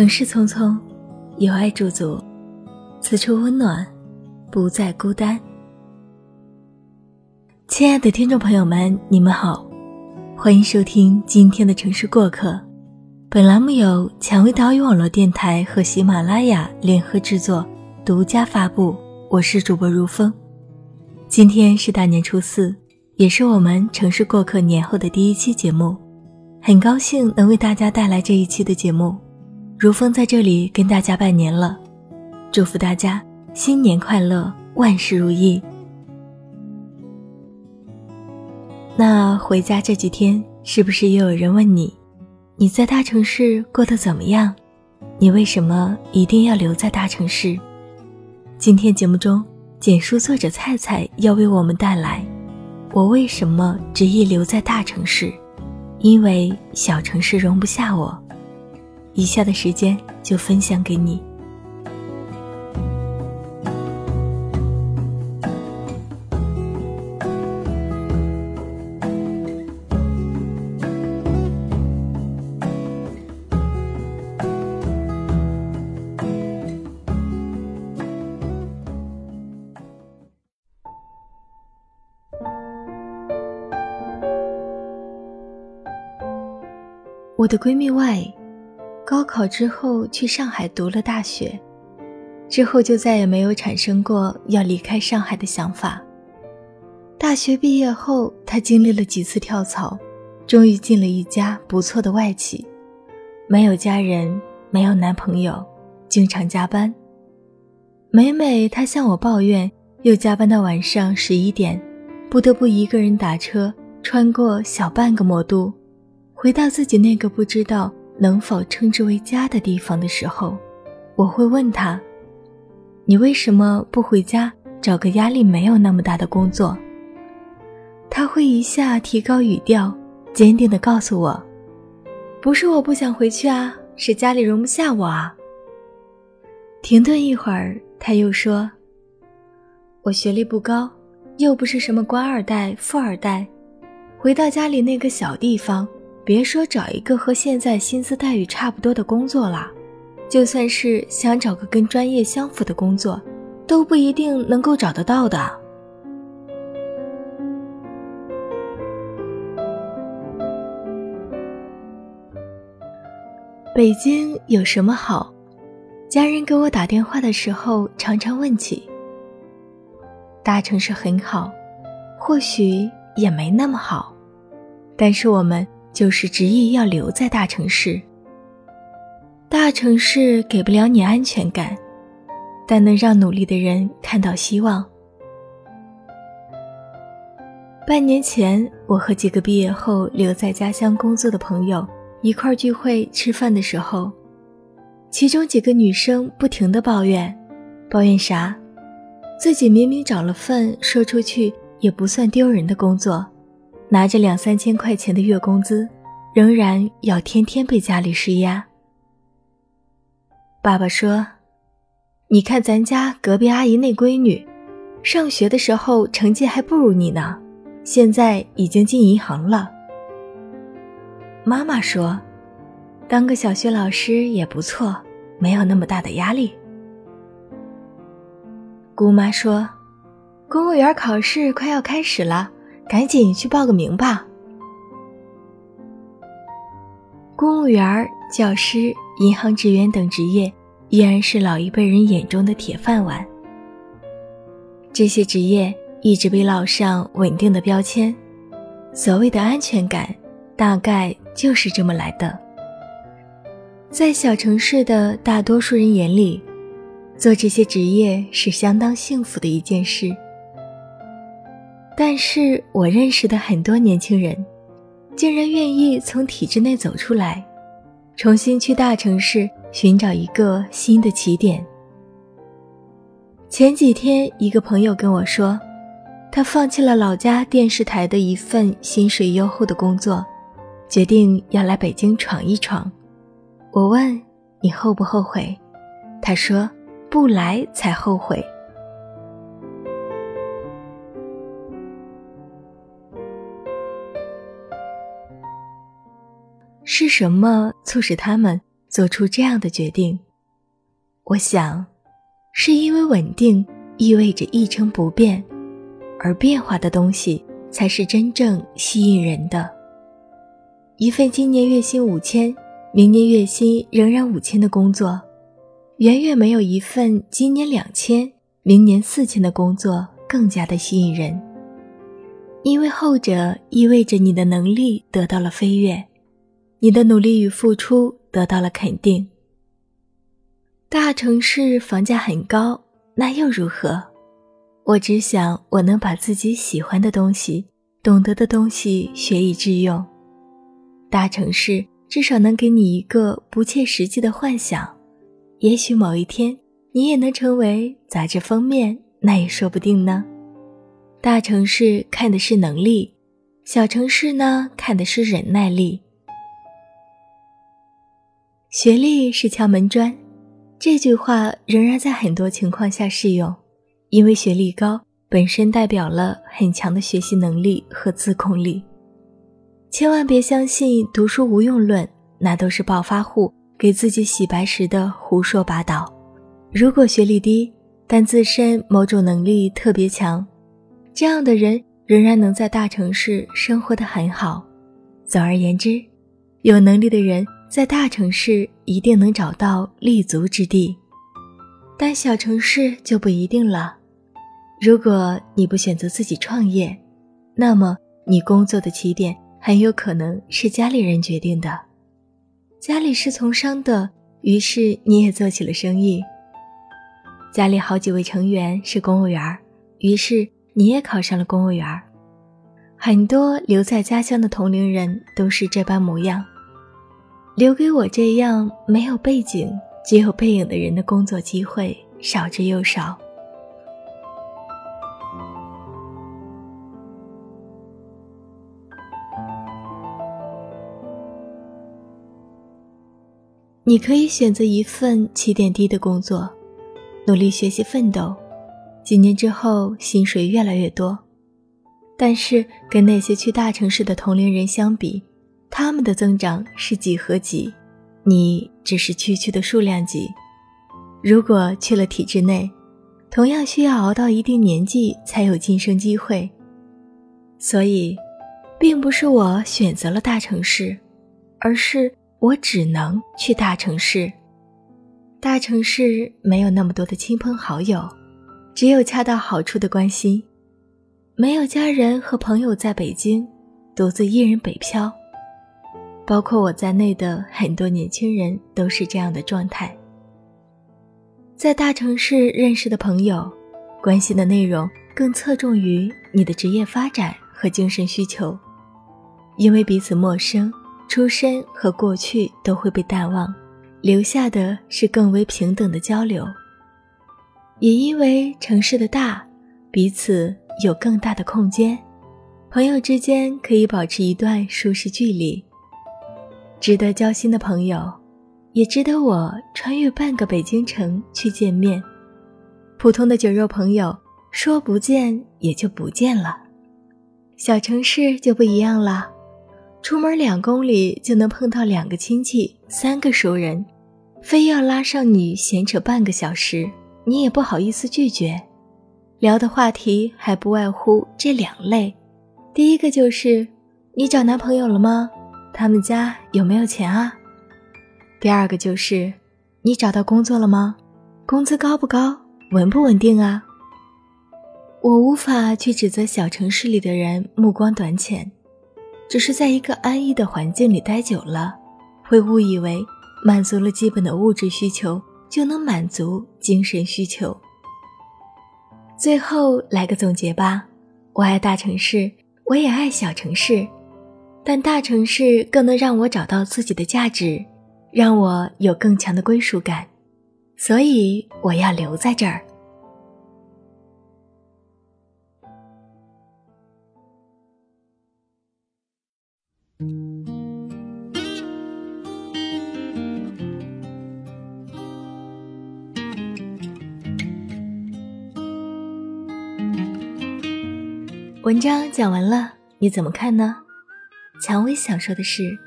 城市匆匆，有爱驻足，此处温暖，不再孤单。亲爱的听众朋友们，你们好，欢迎收听今天的城市过客。本栏目由蔷薇岛屿网络电台和喜马拉雅联合制作，独家发布。我是主播如风。今天是大年初四，也是我们城市过客年后的第一期节目。很高兴能为大家带来这一期的节目，如风在这里跟大家拜年了，祝福大家新年快乐，万事如意。那回家这几天，是不是也有人问你，你在大城市过得怎么样？你为什么一定要留在大城市？今天节目中，简书作者菜菜要为我们带来，我为什么执意留在大城市？因为小城市容不下我，以下的时间就分享给你。我的闺蜜 Y，高考之后去上海读了大学，之后就再也没有产生过要离开上海的想法。大学毕业后，他经历了几次跳槽，终于进了一家不错的外企，没有家人，没有男朋友，经常加班。每每他向我抱怨，又加班到晚上十一点，不得不一个人打车穿过小半个魔都。回到自己那个不知道能否称之为家的地方的时候，我会问他：“你为什么不回家找个压力没有那么大的工作？”他会一下提高语调，坚定地告诉我：“不是我不想回去啊，是家里容不下我啊。”停顿一会儿，他又说：“我学历不高，又不是什么官二代、富二代，回到家里那个小地方。”别说找一个和现在薪资待遇差不多的工作了，就算是想找个跟专业相符的工作，都不一定能够找得到的。北京有什么好？家人给我打电话的时候常常问起。大城市很好，或许也没那么好，但是我们。就是执意要留在大城市。大城市给不了你安全感，但能让努力的人看到希望。半年前，我和几个毕业后留在家乡工作的朋友一块聚会吃饭的时候，其中几个女生不停的抱怨，抱怨啥？自己明明找了份说出去也不算丢人的工作。拿着两三千块钱的月工资，仍然要天天被家里施压。爸爸说：“你看咱家隔壁阿姨那闺女，上学的时候成绩还不如你呢，现在已经进银行了。”妈妈说：“当个小学老师也不错，没有那么大的压力。”姑妈说：“公务员考试快要开始了。”赶紧去报个名吧！公务员、教师、银行职员等职业依然是老一辈人眼中的铁饭碗。这些职业一直被烙上稳定的标签，所谓的安全感，大概就是这么来的。在小城市的大多数人眼里，做这些职业是相当幸福的一件事。但是我认识的很多年轻人，竟然愿意从体制内走出来，重新去大城市寻找一个新的起点。前几天，一个朋友跟我说，他放弃了老家电视台的一份薪水优厚的工作，决定要来北京闯一闯。我问你后不后悔？他说不来才后悔。是什么促使他们做出这样的决定？我想，是因为稳定意味着一成不变，而变化的东西才是真正吸引人的。一份今年月薪五千，明年月薪仍然五千的工作，远远没有一份今年两千，明年四千的工作更加的吸引人。因为后者意味着你的能力得到了飞跃，你的努力与付出得到了肯定。大城市房价很高，那又如何？我只想我能把自己喜欢的东西、懂得的东西学以致用。大城市至少能给你一个不切实际的幻想，也许某一天你也能成为杂志封面，那也说不定呢。大城市看的是能力，小城市呢看的是忍耐力。学历是敲门砖，这句话仍然在很多情况下适用，因为学历高本身代表了很强的学习能力和自控力。千万别相信“读书无用论”，那都是暴发户给自己洗白时的胡说八道。如果学历低，但自身某种能力特别强。这样的人仍然能在大城市生活的很好。总而言之，有能力的人在大城市一定能找到立足之地，但小城市就不一定了。如果你不选择自己创业，那么你工作的起点很有可能是家里人决定的。家里是从商的，于是你也做起了生意。家里好几位成员是公务员，于是。你也考上了公务员很多留在家乡的同龄人都是这般模样。留给我这样没有背景、只有背影的人的工作机会少之又少。你可以选择一份起点低的工作，努力学习奋斗。几年之后，薪水越来越多，但是跟那些去大城市的同龄人相比，他们的增长是几何级，你只是区区的数量级。如果去了体制内，同样需要熬到一定年纪才有晋升机会。所以，并不是我选择了大城市，而是我只能去大城市。大城市没有那么多的亲朋好友。只有恰到好处的关心，没有家人和朋友在北京，独自一人北漂。包括我在内的很多年轻人都是这样的状态。在大城市认识的朋友，关心的内容更侧重于你的职业发展和精神需求，因为彼此陌生，出身和过去都会被淡忘，留下的是更为平等的交流。也因为城市的大，彼此有更大的空间，朋友之间可以保持一段舒适距离。值得交心的朋友，也值得我穿越半个北京城去见面。普通的酒肉朋友，说不见也就不见了。小城市就不一样了，出门两公里就能碰到两个亲戚、三个熟人，非要拉上你闲扯半个小时。你也不好意思拒绝，聊的话题还不外乎这两类：第一个就是你找男朋友了吗？他们家有没有钱啊？第二个就是你找到工作了吗？工资高不高？稳不稳定啊？我无法去指责小城市里的人目光短浅，只是在一个安逸的环境里待久了，会误以为满足了基本的物质需求。就能满足精神需求。最后来个总结吧，我爱大城市，我也爱小城市，但大城市更能让我找到自己的价值，让我有更强的归属感，所以我要留在这儿。文章讲完了，你怎么看呢？蔷薇想说的是，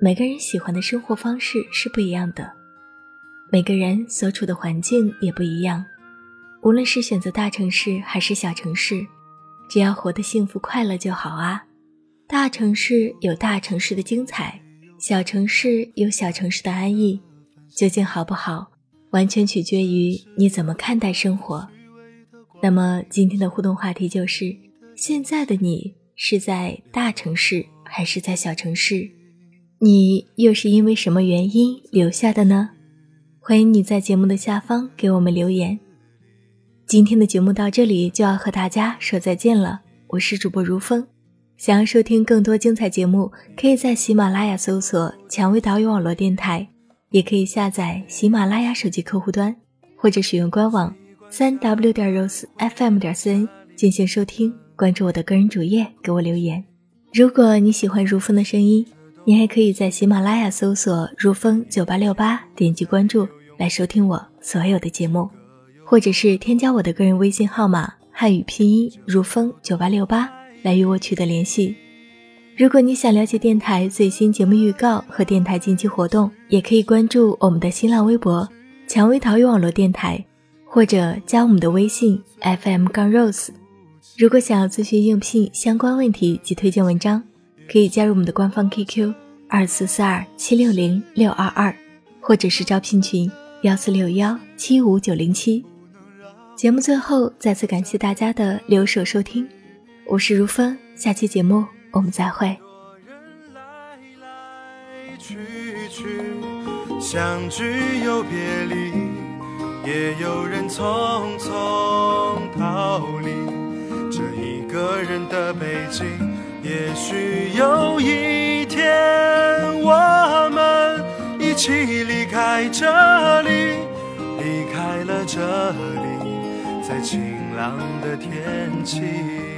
每个人喜欢的生活方式是不一样的，每个人所处的环境也不一样。无论是选择大城市还是小城市，只要活得幸福快乐就好啊。大城市有大城市的精彩，小城市有小城市的安逸。究竟好不好，完全取决于你怎么看待生活。那么今天的互动话题就是：现在的你是在大城市还是在小城市？你又是因为什么原因留下的呢？欢迎你在节目的下方给我们留言。今天的节目到这里就要和大家说再见了，我是主播如风。想要收听更多精彩节目，可以在喜马拉雅搜索“蔷薇岛屿网络电台”，也可以下载喜马拉雅手机客户端，或者使用官网三 w 点 rosefm 点 cn 进行收听。关注我的个人主页，给我留言。如果你喜欢如风的声音，你还可以在喜马拉雅搜索“如风九八六八”，点击关注来收听我所有的节目。或者是添加我的个人微信号码汉语拼音如风九八六八来与我取得联系。如果你想了解电台最新节目预告和电台近期活动，也可以关注我们的新浪微博“蔷薇桃园网络电台”，或者加我们的微信 FM 杠 rose。如果想要咨询应聘相关问题及推荐文章，可以加入我们的官方 QQ 二四四二七六零六二二，或者是招聘群幺四六幺七五九零七。节目最后，再次感谢大家的留守收听，我是如风，下期节目我们再会。相聚又别离，也有人匆匆逃离。个人的北京，也许有一天我们一起离开这里，离开了这里。在晴朗的天气。